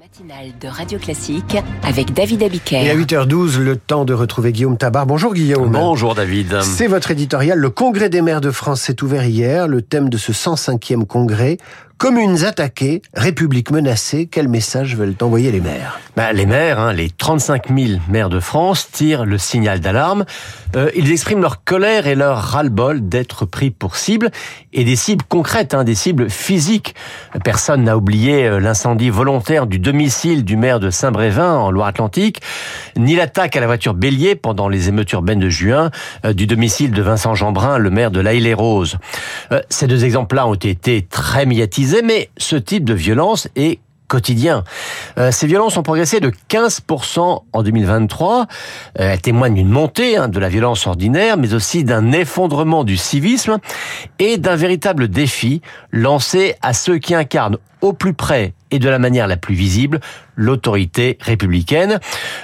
matinale de Radio Classique avec David Abiker. Et à 8h12, le temps de retrouver Guillaume Tabar. Bonjour Guillaume. Bonjour David. C'est votre éditorial. Le Congrès des maires de France s'est ouvert hier. Le thème de ce 105e congrès, Communes attaquées, République menacée, quel message veulent envoyer les maires? Bah, Les maires, hein, les 35 000 maires de France, tirent le signal d'alarme. Euh, ils expriment leur colère et leur ras-le-bol d'être pris pour cible, et des cibles concrètes, hein, des cibles physiques. Personne n'a oublié euh, l'incendie volontaire du domicile du maire de Saint-Brévin en Loire-Atlantique, ni l'attaque à la voiture bélier pendant les émeutes urbaines de juin euh, du domicile de Vincent Jeanbrun, le maire de l'Aïle-les-Roses. ces deux exemples-là ont été très médiatisés mais ce type de violence est quotidien. Euh, ces violences ont progressé de 15% en 2023. Euh, elles témoignent d'une montée hein, de la violence ordinaire, mais aussi d'un effondrement du civisme et d'un véritable défi lancé à ceux qui incarnent au plus près et de la manière la plus visible l'autorité républicaine,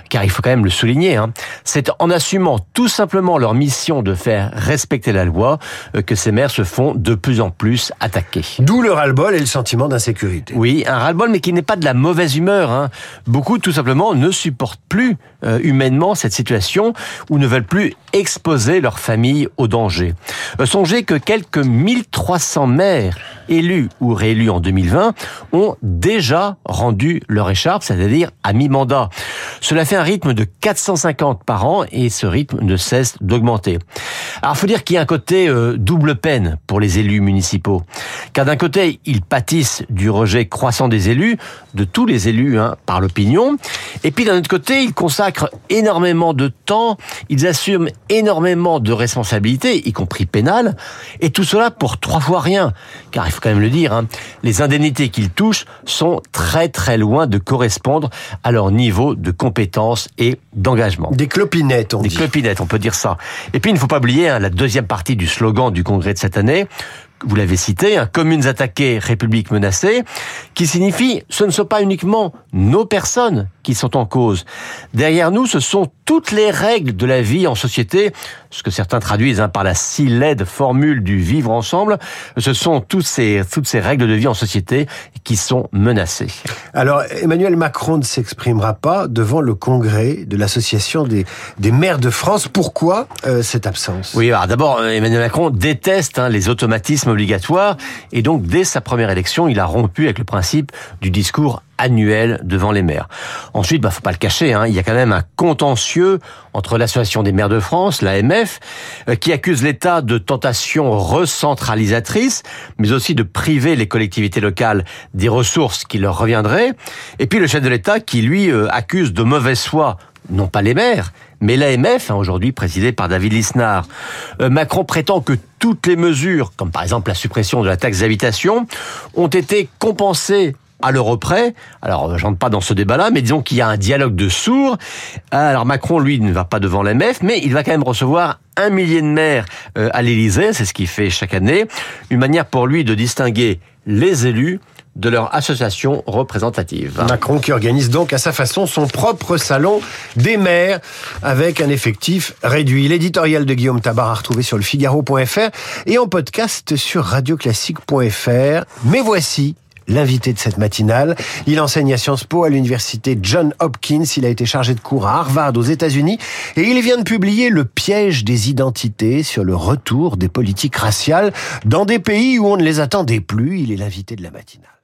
car il faut quand même le souligner, hein, c'est en assumant tout simplement leur mission de faire respecter la loi euh, que ces maires se font de plus en plus attaquer. D'où le ras-le-bol et le sentiment d'insécurité. Oui, un ras-le-bol, mais qui n'est pas de la mauvaise humeur. Hein. Beaucoup, tout simplement, ne supportent plus euh, humainement cette situation ou ne veulent plus exposer leur famille au danger. Euh, songez que quelques 1300 maires élus ou réélus en 2020 ont déjà rendu leur écharpe, c'est-à-dire à mi-mandat. Cela fait un rythme de 450 par an et ce rythme ne cesse d'augmenter. Alors, faut dire qu'il y a un côté euh, double peine pour les élus municipaux. Car d'un côté, ils pâtissent du rejet croissant des élus, de tous les élus, hein, par l'opinion. Et puis d'un autre côté, ils consacrent énormément de temps, ils assument énormément de responsabilités, y compris pénales, et tout cela pour trois fois rien. Car il faut quand même le dire, hein, les indemnités qu'ils touchent sont très très loin de correspondre à leur niveau de compétence et d'engagement. Des clopinettes, on Des dit. Clopinettes, on peut dire ça. Et puis il ne faut pas oublier hein, la deuxième partie du slogan du congrès de cette année, vous l'avez cité, un communes attaquées, république menacée, qui signifie ce ne sont pas uniquement nos personnes qui sont en cause. Derrière nous, ce sont toutes les règles de la vie en société, ce que certains traduisent hein, par la si laide formule du vivre ensemble. Ce sont toutes ces, toutes ces règles de vie en société qui sont menacées. Alors, Emmanuel Macron ne s'exprimera pas devant le congrès de l'association des, des maires de France. Pourquoi euh, cette absence? Oui, alors d'abord, Emmanuel Macron déteste hein, les automatismes obligatoires et donc dès sa première élection, il a rompu avec le principe du discours annuel devant les maires. Ensuite, bah, faut pas le cacher, hein, il y a quand même un contentieux entre l'association des maires de France, l'AMF, euh, qui accuse l'État de tentation recentralisatrice, mais aussi de priver les collectivités locales des ressources qui leur reviendraient, et puis le chef de l'État qui, lui, euh, accuse de mauvaise foi non pas les maires, mais l'AMF, hein, aujourd'hui présidée par David Lisnard. Euh, Macron prétend que toutes les mesures, comme par exemple la suppression de la taxe d'habitation, ont été compensées à l'euro près. Alors, j'entre pas dans ce débat-là, mais disons qu'il y a un dialogue de sourds. Alors, Macron, lui, ne va pas devant l'AMF, mais il va quand même recevoir un millier de maires euh, à l'Élysée, c'est ce qu'il fait chaque année. Une manière pour lui de distinguer les élus de leur association représentative. Macron qui organise donc à sa façon son propre salon des maires avec un effectif réduit. L'éditorial de Guillaume Tabar à retrouver sur le Figaro.fr et en podcast sur radioclassique.fr. Mais voici l'invité de cette matinale. Il enseigne à Sciences Po à l'université John Hopkins. Il a été chargé de cours à Harvard aux États-Unis et il vient de publier Le piège des identités sur le retour des politiques raciales dans des pays où on ne les attendait plus. Il est l'invité de la matinale.